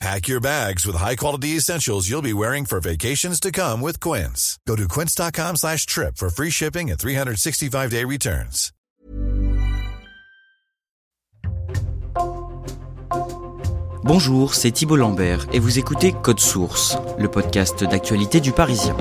Pack your bags with high-quality essentials you'll be wearing for vacations to come with Quince. Go to quince.com slash trip for free shipping and 365-day returns. Bonjour, c'est Thibault Lambert et vous écoutez Code Source, le podcast d'actualité du Parisien.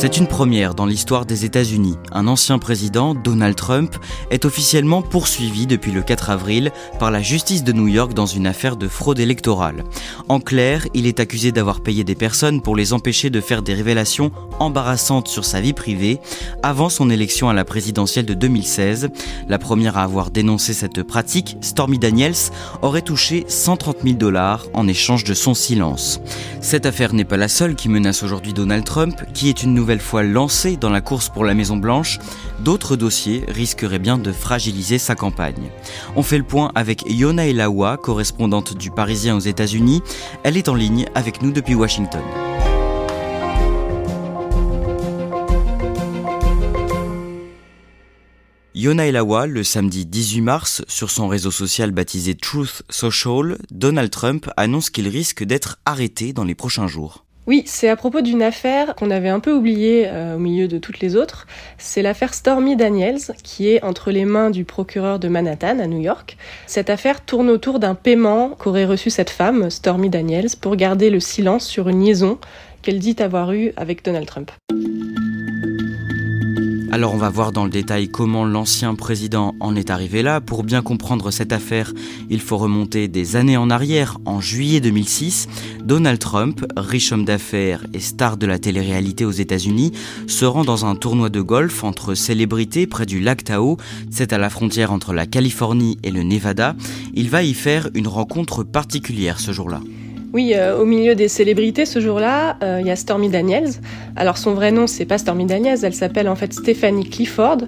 C'est une première dans l'histoire des États-Unis. Un ancien président, Donald Trump, est officiellement poursuivi depuis le 4 avril par la justice de New York dans une affaire de fraude électorale. En clair, il est accusé d'avoir payé des personnes pour les empêcher de faire des révélations embarrassantes sur sa vie privée avant son élection à la présidentielle de 2016. La première à avoir dénoncé cette pratique, Stormy Daniels, aurait touché 130 000 dollars en échange de son silence. Cette affaire n'est pas la seule qui menace aujourd'hui Donald Trump, qui est une nouvelle fois lancé dans la course pour la Maison Blanche, d'autres dossiers risqueraient bien de fragiliser sa campagne. On fait le point avec Yona Elawa, correspondante du Parisien aux États-Unis. Elle est en ligne avec nous depuis Washington. Yona Elawa, le samedi 18 mars, sur son réseau social baptisé Truth Social, Donald Trump annonce qu'il risque d'être arrêté dans les prochains jours. Oui, c'est à propos d'une affaire qu'on avait un peu oubliée euh, au milieu de toutes les autres. C'est l'affaire Stormy Daniels, qui est entre les mains du procureur de Manhattan à New York. Cette affaire tourne autour d'un paiement qu'aurait reçu cette femme, Stormy Daniels, pour garder le silence sur une liaison qu'elle dit avoir eue avec Donald Trump. Alors on va voir dans le détail comment l'ancien président en est arrivé là. Pour bien comprendre cette affaire, il faut remonter des années en arrière. En juillet 2006, Donald Trump, riche homme d'affaires et star de la télé-réalité aux États-Unis, se rend dans un tournoi de golf entre célébrités près du lac Tahoe. C'est à la frontière entre la Californie et le Nevada. Il va y faire une rencontre particulière ce jour-là. Oui, euh, au milieu des célébrités ce jour-là, euh, il y a Stormy Daniels. Alors son vrai nom, c'est pas Stormy Daniels, elle s'appelle en fait Stephanie Clifford.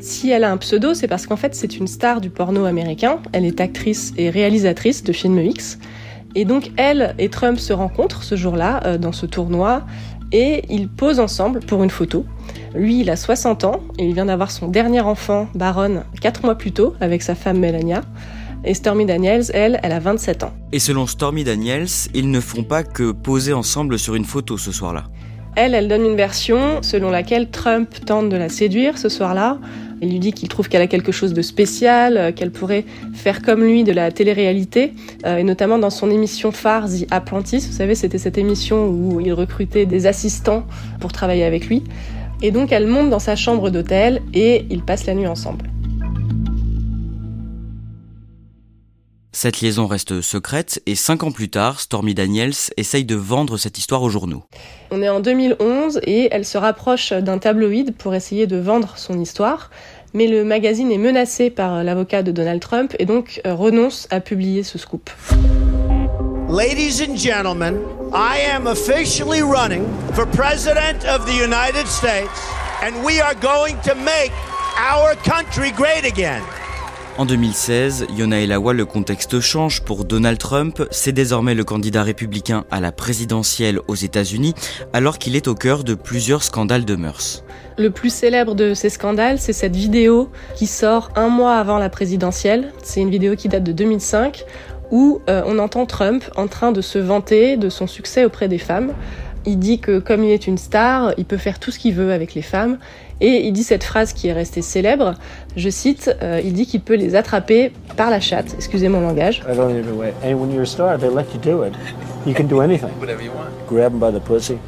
Si elle a un pseudo, c'est parce qu'en fait c'est une star du porno américain. Elle est actrice et réalisatrice de films X. Et donc elle et Trump se rencontrent ce jour-là euh, dans ce tournoi et ils posent ensemble pour une photo. Lui, il a 60 ans et il vient d'avoir son dernier enfant, Baron, 4 mois plus tôt avec sa femme Melania. Et Stormy Daniels, elle, elle a 27 ans. Et selon Stormy Daniels, ils ne font pas que poser ensemble sur une photo ce soir-là. Elle, elle donne une version selon laquelle Trump tente de la séduire ce soir-là. Il lui dit qu'il trouve qu'elle a quelque chose de spécial, euh, qu'elle pourrait faire comme lui de la télé-réalité, euh, et notamment dans son émission phare The Apprentice. Vous savez, c'était cette émission où il recrutait des assistants pour travailler avec lui. Et donc, elle monte dans sa chambre d'hôtel et ils passent la nuit ensemble. Cette liaison reste secrète et cinq ans plus tard, Stormy Daniels essaye de vendre cette histoire aux journaux. On est en 2011 et elle se rapproche d'un tabloïd pour essayer de vendre son histoire, mais le magazine est menacé par l'avocat de Donald Trump et donc euh, renonce à publier ce scoop. Ladies and gentlemen, I am officially running for President of the United States and we are going to make our country great again. En 2016, Yona Elawa, le contexte change pour Donald Trump. C'est désormais le candidat républicain à la présidentielle aux États-Unis, alors qu'il est au cœur de plusieurs scandales de mœurs. Le plus célèbre de ces scandales, c'est cette vidéo qui sort un mois avant la présidentielle. C'est une vidéo qui date de 2005 où euh, on entend Trump en train de se vanter de son succès auprès des femmes. Il dit que comme il est une star, il peut faire tout ce qu'il veut avec les femmes. Et il dit cette phrase qui est restée célèbre, je cite, euh, il dit qu'il peut les attraper par la chatte, excusez mon langage. I don't even know And when you're a star, they let you do it. You can do anything. Whatever you want. Grab them by the pussy.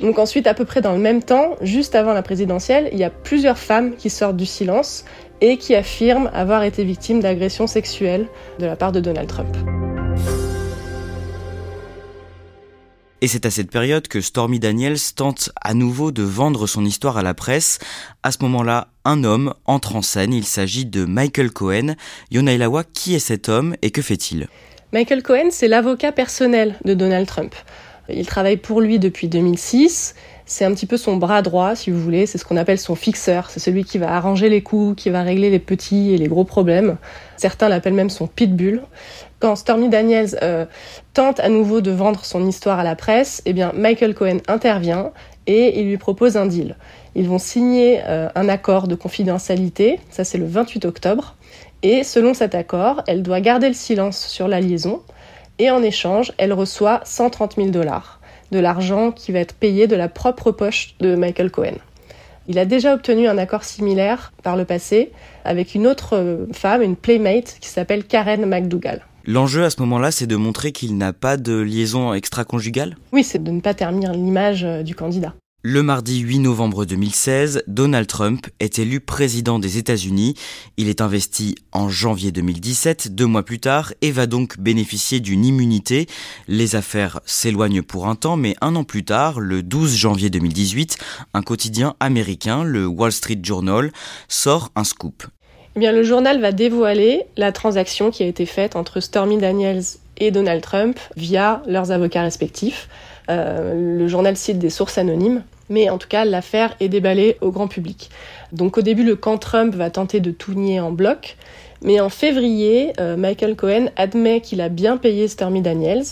Donc ensuite, à peu près dans le même temps, juste avant la présidentielle, il y a plusieurs femmes qui sortent du silence et qui affirment avoir été victimes d'agressions sexuelles de la part de Donald Trump. Et c'est à cette période que Stormy Daniels tente à nouveau de vendre son histoire à la presse. À ce moment-là, un homme entre en scène. Il s'agit de Michael Cohen. Yonailawa, qui est cet homme et que fait-il? Michael Cohen, c'est l'avocat personnel de Donald Trump. Il travaille pour lui depuis 2006. C'est un petit peu son bras droit, si vous voulez. C'est ce qu'on appelle son fixeur. C'est celui qui va arranger les coups, qui va régler les petits et les gros problèmes. Certains l'appellent même son pitbull. Quand Stormy Daniels euh, tente à nouveau de vendre son histoire à la presse, eh bien Michael Cohen intervient et il lui propose un deal. Ils vont signer euh, un accord de confidentialité, ça c'est le 28 octobre, et selon cet accord, elle doit garder le silence sur la liaison, et en échange, elle reçoit 130 000 dollars, de l'argent qui va être payé de la propre poche de Michael Cohen. Il a déjà obtenu un accord similaire par le passé avec une autre euh, femme, une playmate, qui s'appelle Karen McDougall. L'enjeu à ce moment-là, c'est de montrer qu'il n'a pas de liaison extra-conjugale? Oui, c'est de ne pas ternir l'image euh, du candidat. Le mardi 8 novembre 2016, Donald Trump est élu président des États-Unis. Il est investi en janvier 2017, deux mois plus tard, et va donc bénéficier d'une immunité. Les affaires s'éloignent pour un temps, mais un an plus tard, le 12 janvier 2018, un quotidien américain, le Wall Street Journal, sort un scoop. Eh le journal va dévoiler la transaction qui a été faite entre Stormy Daniels et Donald Trump via leurs avocats respectifs. Euh, le journal cite des sources anonymes. Mais en tout cas, l'affaire est déballée au grand public. Donc au début, le camp Trump va tenter de tout nier en bloc. Mais en février, euh, Michael Cohen admet qu'il a bien payé Stormy Daniels.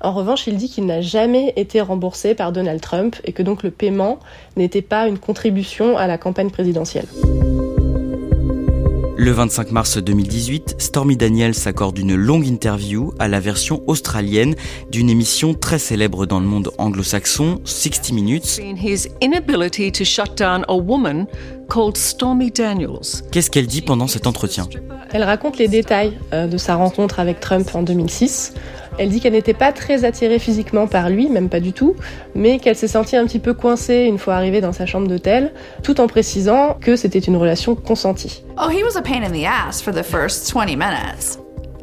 En revanche, il dit qu'il n'a jamais été remboursé par Donald Trump et que donc le paiement n'était pas une contribution à la campagne présidentielle. Le 25 mars 2018, Stormy Daniels s'accorde une longue interview à la version australienne d'une émission très célèbre dans le monde anglo-saxon, 60 Minutes. Qu'est-ce qu'elle dit pendant cet entretien? Elle raconte les détails euh, de sa rencontre avec Trump en 2006. Elle dit qu'elle n'était pas très attirée physiquement par lui, même pas du tout, mais qu'elle s'est sentie un petit peu coincée une fois arrivée dans sa chambre d'hôtel, tout en précisant que c'était une relation consentie. Oh, he was a pain in the ass for the first 20 minutes.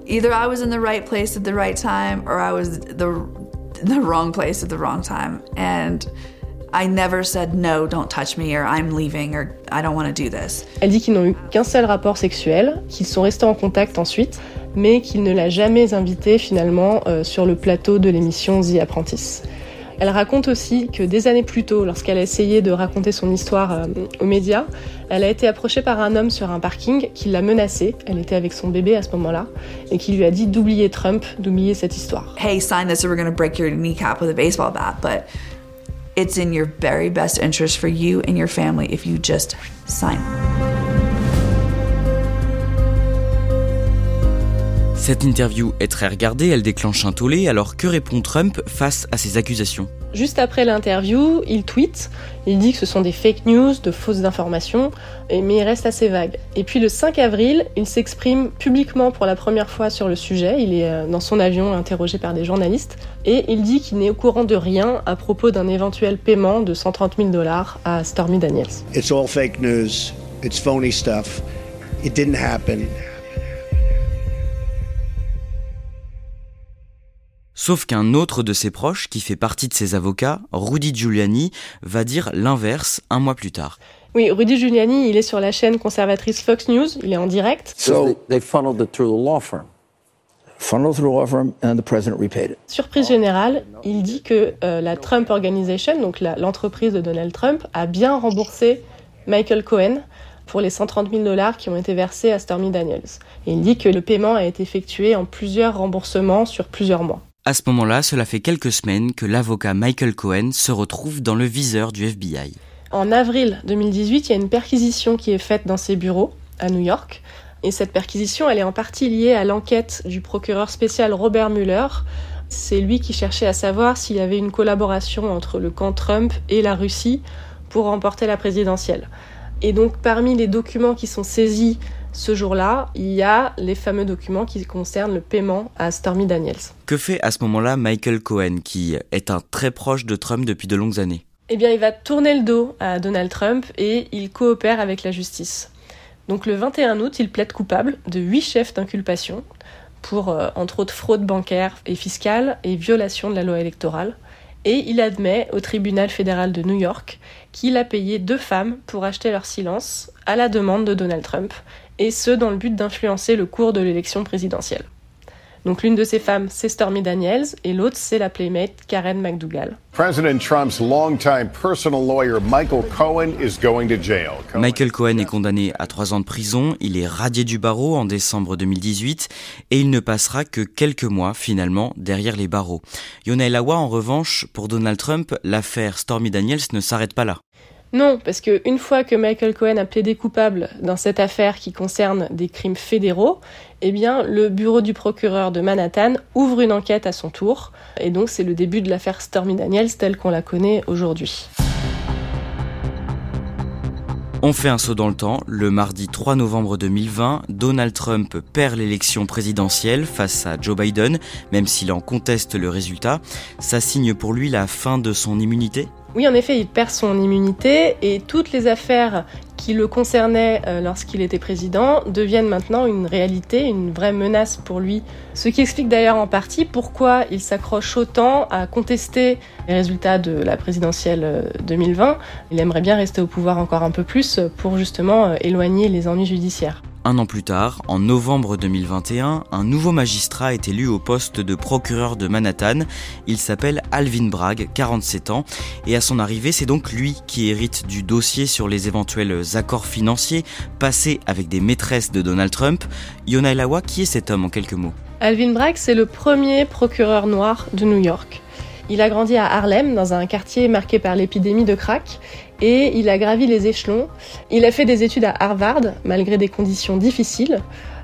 Either I was in the right place at the right time or I was the the wrong place at the wrong time and I never said no, don't touch me or I'm leaving or I don't want to do this. Elle dit qu'ils n'ont eu qu'un seul rapport sexuel, qu'ils sont restés en contact ensuite mais qu'il ne l'a jamais invitée finalement euh, sur le plateau de l'émission The Apprentice. Elle raconte aussi que des années plus tôt, lorsqu'elle a essayé de raconter son histoire euh, aux médias, elle a été approchée par un homme sur un parking qui l'a menacée. Elle était avec son bébé à ce moment-là et qui lui a dit d'oublier Trump, d'oublier cette histoire. Hey, sign this or we're going to break your kneecap with a baseball bat, but it's in your very best interest for you and your family if you just sign. Cette interview est très regardée, elle déclenche un tollé, alors que répond Trump face à ces accusations? Juste après l'interview, il tweet, il dit que ce sont des fake news, de fausses informations, mais il reste assez vague. Et puis le 5 avril, il s'exprime publiquement pour la première fois sur le sujet, il est euh, dans son avion interrogé par des journalistes, et il dit qu'il n'est au courant de rien à propos d'un éventuel paiement de 130 000 dollars à Stormy Daniels. It's all fake news, it's phony stuff, it didn't happen. Sauf qu'un autre de ses proches, qui fait partie de ses avocats, Rudy Giuliani, va dire l'inverse un mois plus tard. Oui, Rudy Giuliani, il est sur la chaîne conservatrice Fox News, il est en direct. Surprise générale, il dit que euh, la Trump Organization, donc l'entreprise de Donald Trump, a bien remboursé Michael Cohen pour les 130 000 dollars qui ont été versés à Stormy Daniels. Et il dit que le paiement a été effectué en plusieurs remboursements sur plusieurs mois. À ce moment-là, cela fait quelques semaines que l'avocat Michael Cohen se retrouve dans le viseur du FBI. En avril 2018, il y a une perquisition qui est faite dans ses bureaux à New York. Et cette perquisition, elle est en partie liée à l'enquête du procureur spécial Robert Mueller. C'est lui qui cherchait à savoir s'il y avait une collaboration entre le camp Trump et la Russie pour remporter la présidentielle. Et donc parmi les documents qui sont saisis ce jour-là, il y a les fameux documents qui concernent le paiement à Stormy Daniels. Que fait à ce moment-là Michael Cohen, qui est un très proche de Trump depuis de longues années? Eh bien, il va tourner le dos à Donald Trump et il coopère avec la justice. Donc le 21 août, il plaide coupable de huit chefs d'inculpation pour, euh, entre autres, fraude bancaire et fiscale et violation de la loi électorale. Et il admet au tribunal fédéral de New York qu'il a payé deux femmes pour acheter leur silence à la demande de Donald Trump, et ce dans le but d'influencer le cours de l'élection présidentielle. Donc l'une de ces femmes, c'est Stormy Daniels, et l'autre, c'est la playmate Karen McDougall. President Trump's longtime personal lawyer Michael Cohen is going to jail. Michael Cohen est condamné à trois ans de prison, il est radié du barreau en décembre 2018 et il ne passera que quelques mois finalement derrière les barreaux. Yona Elawa, en revanche, pour Donald Trump, l'affaire Stormy Daniels ne s'arrête pas là. Non, parce qu'une fois que Michael Cohen a plaidé coupable dans cette affaire qui concerne des crimes fédéraux, eh bien, le bureau du procureur de Manhattan ouvre une enquête à son tour. Et donc, c'est le début de l'affaire Stormy Daniels telle qu'on la connaît aujourd'hui. On fait un saut dans le temps. Le mardi 3 novembre 2020, Donald Trump perd l'élection présidentielle face à Joe Biden, même s'il en conteste le résultat. Ça signe pour lui la fin de son immunité oui, en effet, il perd son immunité et toutes les affaires qui le concernaient euh, lorsqu'il était président deviennent maintenant une réalité, une vraie menace pour lui. Ce qui explique d'ailleurs en partie pourquoi il s'accroche autant à contester les résultats de la présidentielle 2020. Euh, il aimerait bien rester au pouvoir encore un peu plus pour justement euh, éloigner les ennuis judiciaires. Un an plus tard, en novembre 2021, un nouveau magistrat est élu au poste de procureur de Manhattan. Il s'appelle Alvin Bragg, 47 ans, et à son arrivée, c'est donc lui qui hérite du dossier sur les éventuels accords financiers passés avec des maîtresses de Donald Trump. Yona Elawa, qui est cet homme en quelques mots? Alvin Bragg, c'est le premier procureur noir de New York. Il a grandi à Harlem, dans un quartier marqué par l'épidémie de crack, et il a gravi les échelons. Il a fait des études à Harvard, malgré des conditions difficiles,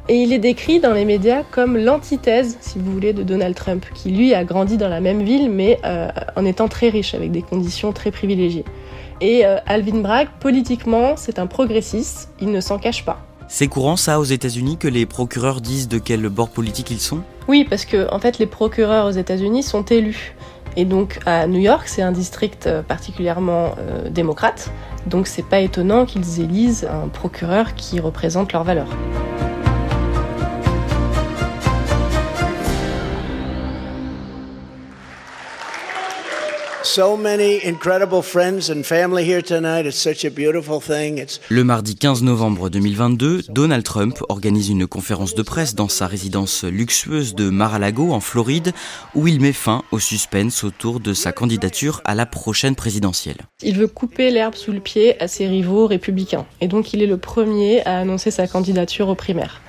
et il est décrit dans les médias comme l'antithèse, si vous voulez, de Donald Trump, qui lui a grandi dans la même ville, mais euh, en étant très riche, avec des conditions très privilégiées. Et euh, Alvin Bragg, politiquement, c'est un progressiste, il ne s'en cache pas. C'est courant ça aux États-Unis que les procureurs disent de quel bord politique ils sont? Oui, parce que en fait les procureurs aux États-Unis sont élus. Et donc à New York, c'est un district euh, particulièrement euh, démocrate, donc c'est pas étonnant qu'ils élisent un procureur qui représente leurs valeurs. Le mardi 15 novembre 2022, Donald Trump organise une conférence de presse dans sa résidence luxueuse de Mar-a-Lago en Floride où il met fin au suspense autour de sa candidature à la prochaine présidentielle. Il veut couper l'herbe sous le pied à ses rivaux républicains et donc il est le premier à annoncer sa candidature aux primaires.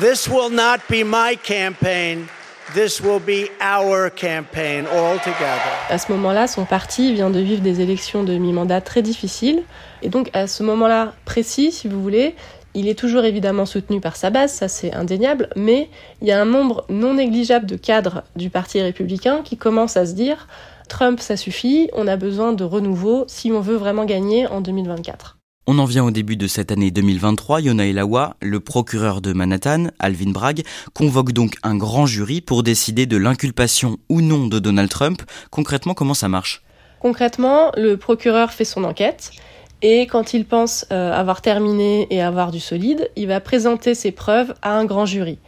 This will not be my campaign. This will be our campaign all together. À ce moment-là, son parti vient de vivre des élections de mi-mandat très difficiles. Et donc, à ce moment-là précis, si vous voulez, il est toujours évidemment soutenu par sa base, ça c'est indéniable, mais il y a un nombre non négligeable de cadres du Parti républicain qui commencent à se dire Trump, ça suffit, on a besoin de renouveau si on veut vraiment gagner en 2024. On en vient au début de cette année 2023. Yona Elawa, le procureur de Manhattan, Alvin Bragg, convoque donc un grand jury pour décider de l'inculpation ou non de Donald Trump. Concrètement, comment ça marche? Concrètement, le procureur fait son enquête. Et quand il pense euh, avoir terminé et avoir du solide, il va présenter ses preuves à un grand jury.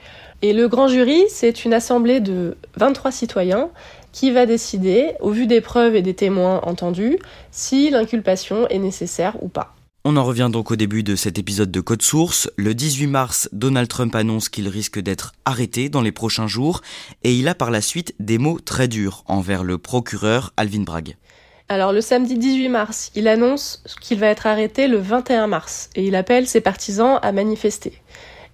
Et le grand jury, c'est une assemblée de 23 citoyens qui va décider, au vu des preuves et des témoins entendus, si l'inculpation est nécessaire ou pas. On en revient donc au début de cet épisode de Code Source. Le 18 mars, Donald Trump annonce qu'il risque d'être arrêté dans les prochains jours et il a par la suite des mots très durs envers le procureur Alvin Bragg. Alors le samedi 18 mars, il annonce qu'il va être arrêté le 21 mars et il appelle ses partisans à manifester.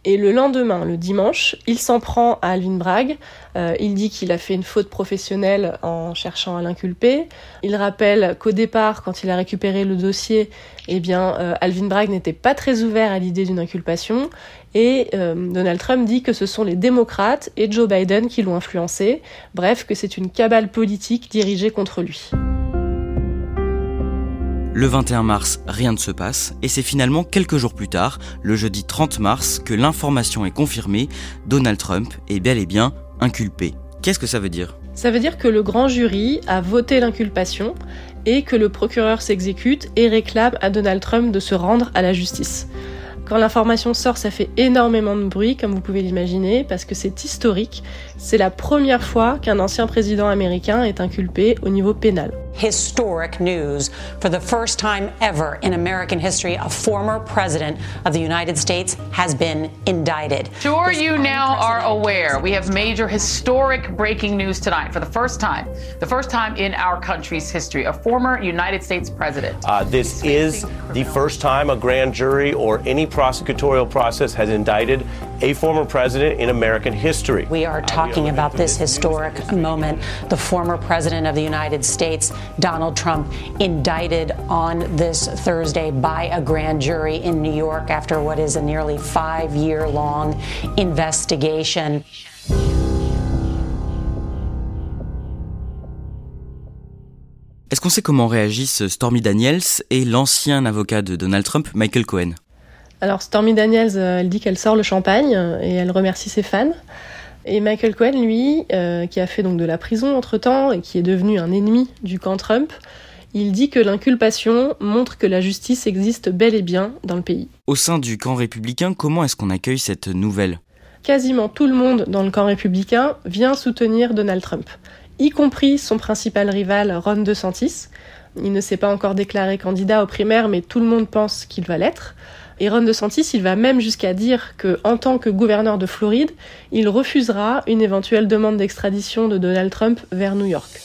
Et le lendemain, le dimanche, il s'en prend à Alvin Bragg. Euh, il dit qu'il a fait une faute professionnelle en cherchant à l'inculper. Il rappelle qu'au départ, quand il a récupéré le dossier, eh bien, euh, Alvin Bragg n'était pas très ouvert à l'idée d'une inculpation. Et euh, Donald Trump dit que ce sont les démocrates et Joe Biden qui l'ont influencé. Bref, que c'est une cabale politique dirigée contre lui. Le 21 mars, rien ne se passe, et c'est finalement quelques jours plus tard, le jeudi 30 mars, que l'information est confirmée, Donald Trump est bel et bien inculpé. Qu'est-ce que ça veut dire? Ça veut dire que le grand jury a voté l'inculpation et que le procureur s'exécute et réclame à Donald Trump de se rendre à la justice. Quand l'information sort, ça fait énormément de bruit, comme vous pouvez l'imaginer, parce que c'est historique. C'est la première fois qu'un ancien président américain est inculpé au niveau pénal. historic news. For the first time ever in American history, a former president of the United States has been indicted. Sure, you now are aware we have major historic breaking news tonight for the first time, the first time in our country's history, a former United States president. Uh, this is the first time a grand jury or any prosecutorial process has indicted a former president in American history. We are talking about this historic moment. The former president of the United States Donald Trump indicted on this Thursday by a grand jury in New York after what is a nearly five year long investigation. Est-ce qu'on sait comment réagissent Stormy Daniels et l'ancien avocat de Donald Trump, Michael Cohen? Alors Stormy Daniels, euh, elle dit qu'elle sort le champagne euh, et elle remercie ses fans. Et Michael Cohen, lui, euh, qui a fait donc de la prison entre-temps et qui est devenu un ennemi du camp Trump, il dit que l'inculpation montre que la justice existe bel et bien dans le pays. Au sein du camp républicain, comment est-ce qu'on accueille cette nouvelle? Quasiment tout le monde dans le camp républicain vient soutenir Donald Trump, y compris son principal rival Ron DeSantis. Il ne s'est pas encore déclaré candidat aux primaires, mais tout le monde pense qu'il va l'être. Et Ron DeSantis, il va même jusqu'à dire que, en tant que gouverneur de Floride, il refusera une éventuelle demande d'extradition de Donald Trump vers New York.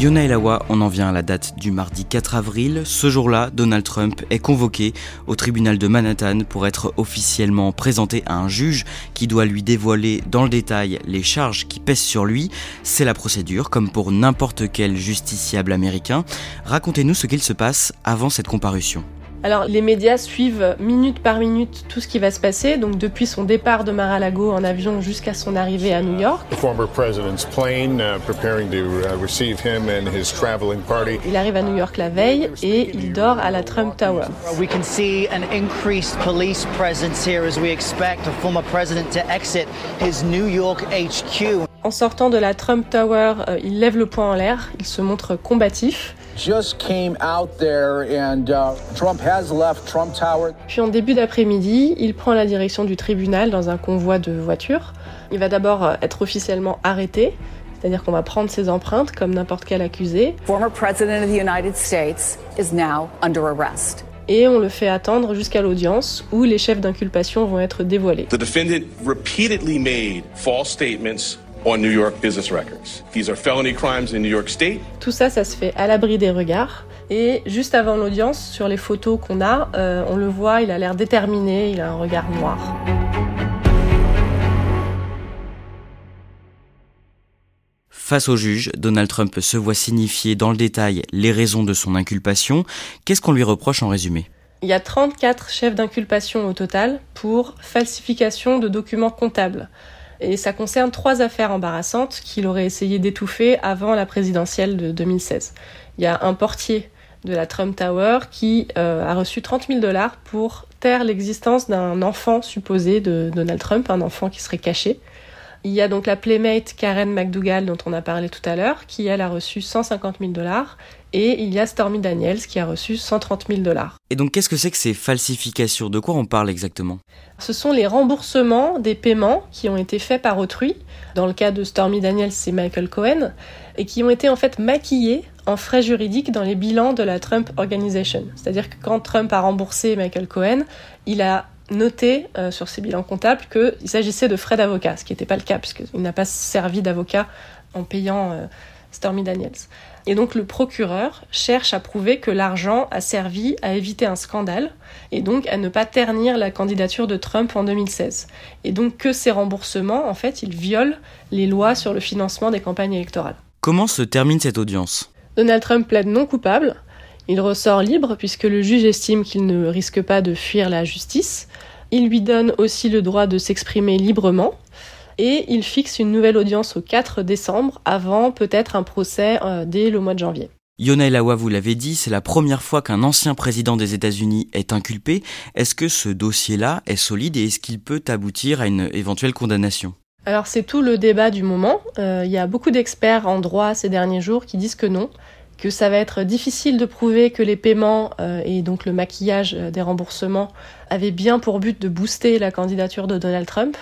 Yona Elawa, on en vient à la date du mardi 4 avril. Ce jour-là, Donald Trump est convoqué au tribunal de Manhattan pour être officiellement présenté à un juge qui doit lui dévoiler dans le détail les charges qui pèsent sur lui. C'est la procédure, comme pour n'importe quel justiciable américain. Racontez-nous ce qu'il se passe avant cette comparution. Alors les médias suivent minute par minute tout ce qui va se passer, donc depuis son départ de Mar-a-Lago en avion jusqu'à son arrivée à New York. Il arrive à New York la veille et il dort à la Trump Tower. We can see an increased police presence here as we expect a former president to exit his New York HQ. En sortant de la Trump Tower, euh, il lève le poing en l'air, il se montre combatif. Puis en début d'après-midi, il prend la direction du tribunal dans un convoi de voitures. Il va d'abord euh, être officiellement arrêté, c'est-à-dire qu'on va prendre ses empreintes comme n'importe quel accusé. Et on le fait attendre jusqu'à l'audience où les chefs d'inculpation vont être dévoilés. The defendant repeatedly made false statements on New York business records. These are felony crimes in New York State. Tout ça, ça se fait à l'abri des regards. Et juste avant l'audience, sur les photos qu'on a, euh, on le voit, il a l'air déterminé, il a un regard noir. Face au juge, Donald Trump se voit signifier dans le détail les raisons de son inculpation. Qu'est-ce qu'on lui reproche en résumé? Il y a 34 chefs d'inculpation au total pour falsification de documents comptables. Et ça concerne trois affaires embarrassantes qu'il aurait essayé d'étouffer avant la présidentielle de 2016. Il y a un portier de la Trump Tower qui euh, a reçu 30 000 dollars pour taire l'existence d'un enfant supposé de Donald Trump, un enfant qui serait caché. Il y a donc la playmate Karen McDougall dont on a parlé tout à l'heure, qui elle a reçu 150 000 dollars, et il y a Stormy Daniels qui a reçu 130 000 dollars. Et donc qu'est-ce que c'est que ces falsifications? De quoi on parle exactement? Ce sont les remboursements des paiements qui ont été faits par autrui. Dans le cas de Stormy Daniels, c'est Michael Cohen, et qui ont été en fait maquillés en frais juridiques dans les bilans de la Trump Organization. C'est-à-dire que quand Trump a remboursé Michael Cohen, il a noté euh, sur ses bilans comptables qu'il s'agissait de frais d'avocat, ce qui n'était pas le cas, puisqu'il n'a pas servi d'avocat en payant euh, Stormy Daniels. Et donc le procureur cherche à prouver que l'argent a servi à éviter un scandale et donc à ne pas ternir la candidature de Trump en 2016. Et donc que ces remboursements, en fait, ils violent les lois sur le financement des campagnes électorales. Comment se termine cette audience? Donald Trump plaide non coupable il ressort libre puisque le juge estime qu'il ne risque pas de fuir la justice. Il lui donne aussi le droit de s'exprimer librement et il fixe une nouvelle audience au 4 décembre avant peut-être un procès euh, dès le mois de janvier. Yona Elawa, vous l'avez dit, c'est la première fois qu'un ancien président des États-Unis est inculpé. Est-ce que ce dossier-là est solide et est-ce qu'il peut aboutir à une éventuelle condamnation? Alors c'est tout le débat du moment. Euh, il y a beaucoup d'experts en droit ces derniers jours qui disent que non, que ça va être difficile de prouver que les paiements euh, et donc le maquillage euh, des remboursements avaient bien pour but de booster la candidature de Donald Trump.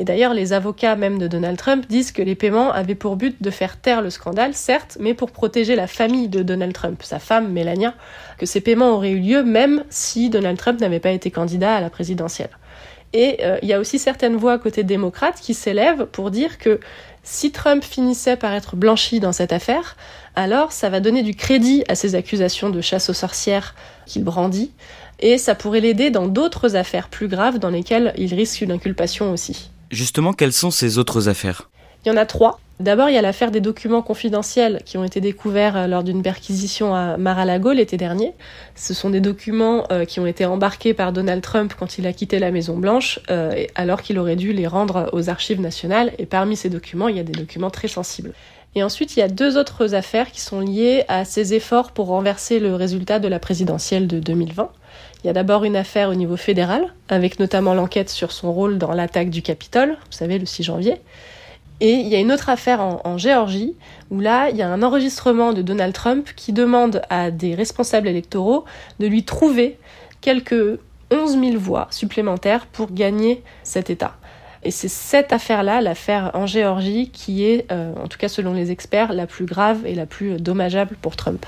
Et d'ailleurs, les avocats même de Donald Trump disent que les paiements avaient pour but de faire taire le scandale, certes, mais pour protéger la famille de Donald Trump, sa femme Melania, que ces paiements auraient eu lieu même si Donald Trump n'avait pas été candidat à la présidentielle. Et euh, il y a aussi certaines voix côté démocrate qui s'élèvent pour dire que si Trump finissait par être blanchi dans cette affaire, alors ça va donner du crédit à ces accusations de chasse aux sorcières qu'il brandit, et ça pourrait l'aider dans d'autres affaires plus graves dans lesquelles il risque une inculpation aussi. Justement, quelles sont ces autres affaires? Il y en a trois. D'abord, il y a l'affaire des documents confidentiels qui ont été découverts euh, lors d'une perquisition à Mar-a-Lago l'été dernier. Ce sont des documents euh, qui ont été embarqués par Donald Trump quand il a quitté la Maison Blanche, euh, alors qu'il aurait dû les rendre aux archives nationales. Et parmi ces documents, il y a des documents très sensibles. Et ensuite, il y a deux autres affaires qui sont liées à ces efforts pour renverser le résultat de la présidentielle de 2020. Il y a d'abord une affaire au niveau fédéral, avec notamment l'enquête sur son rôle dans l'attaque du Capitole, vous savez, le 6 janvier. Et il y a une autre affaire en, Géorgie où là, il y a un enregistrement de Donald Trump qui demande à des responsables électoraux de lui trouver quelques 11 000 voix supplémentaires pour gagner cet État. Et c'est cette affaire-là, l'affaire en Géorgie, qui est, euh, en tout cas selon les experts, la plus grave et la plus dommageable pour Trump.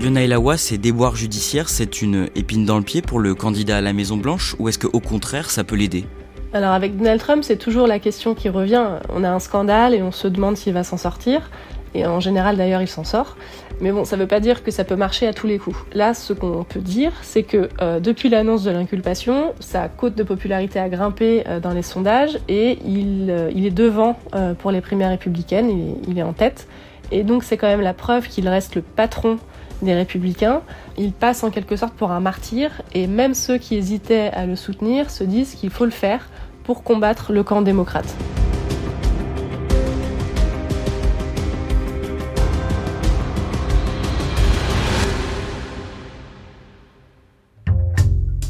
Yonah ces déboires judiciaires, c'est une épine dans le pied pour le candidat à la Maison Blanche ou est-ce qu'au contraire ça peut l'aider? Alors avec Donald Trump, c'est toujours la question qui revient. On a un scandale et on se demande s'il va s'en sortir. Et en général d'ailleurs il s'en sort. Mais bon, ça ne veut pas dire que ça peut marcher à tous les coups. Là, ce qu'on peut dire, c'est que euh, depuis l'annonce de l'inculpation, sa cote de popularité a grimpé euh, dans les sondages et il, euh, est devant pour les primaires républicaines, il il est en tête. Et donc c'est quand même la preuve qu'il reste le patron des républicains. Il passe en quelque sorte pour un martyr et même ceux qui hésitaient à le soutenir se disent qu'il faut le faire pour combattre le camp démocrate.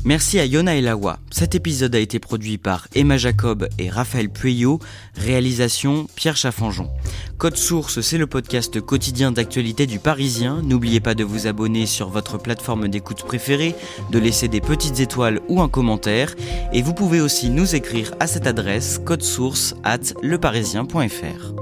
Merci à Yona Elawa. Cet épisode a été produit par Emma Jacob et Raphaël Pueyo. Réalisation Pierre Chaffanjon. Code Source, c'est le podcast quotidien d'actualité du Parisien. N'oubliez pas de vous abonner sur votre plateforme d'écoute préférée, de laisser des petites étoiles ou un commentaire. Et vous pouvez aussi nous écrire à cette adresse source at leparisien.fr.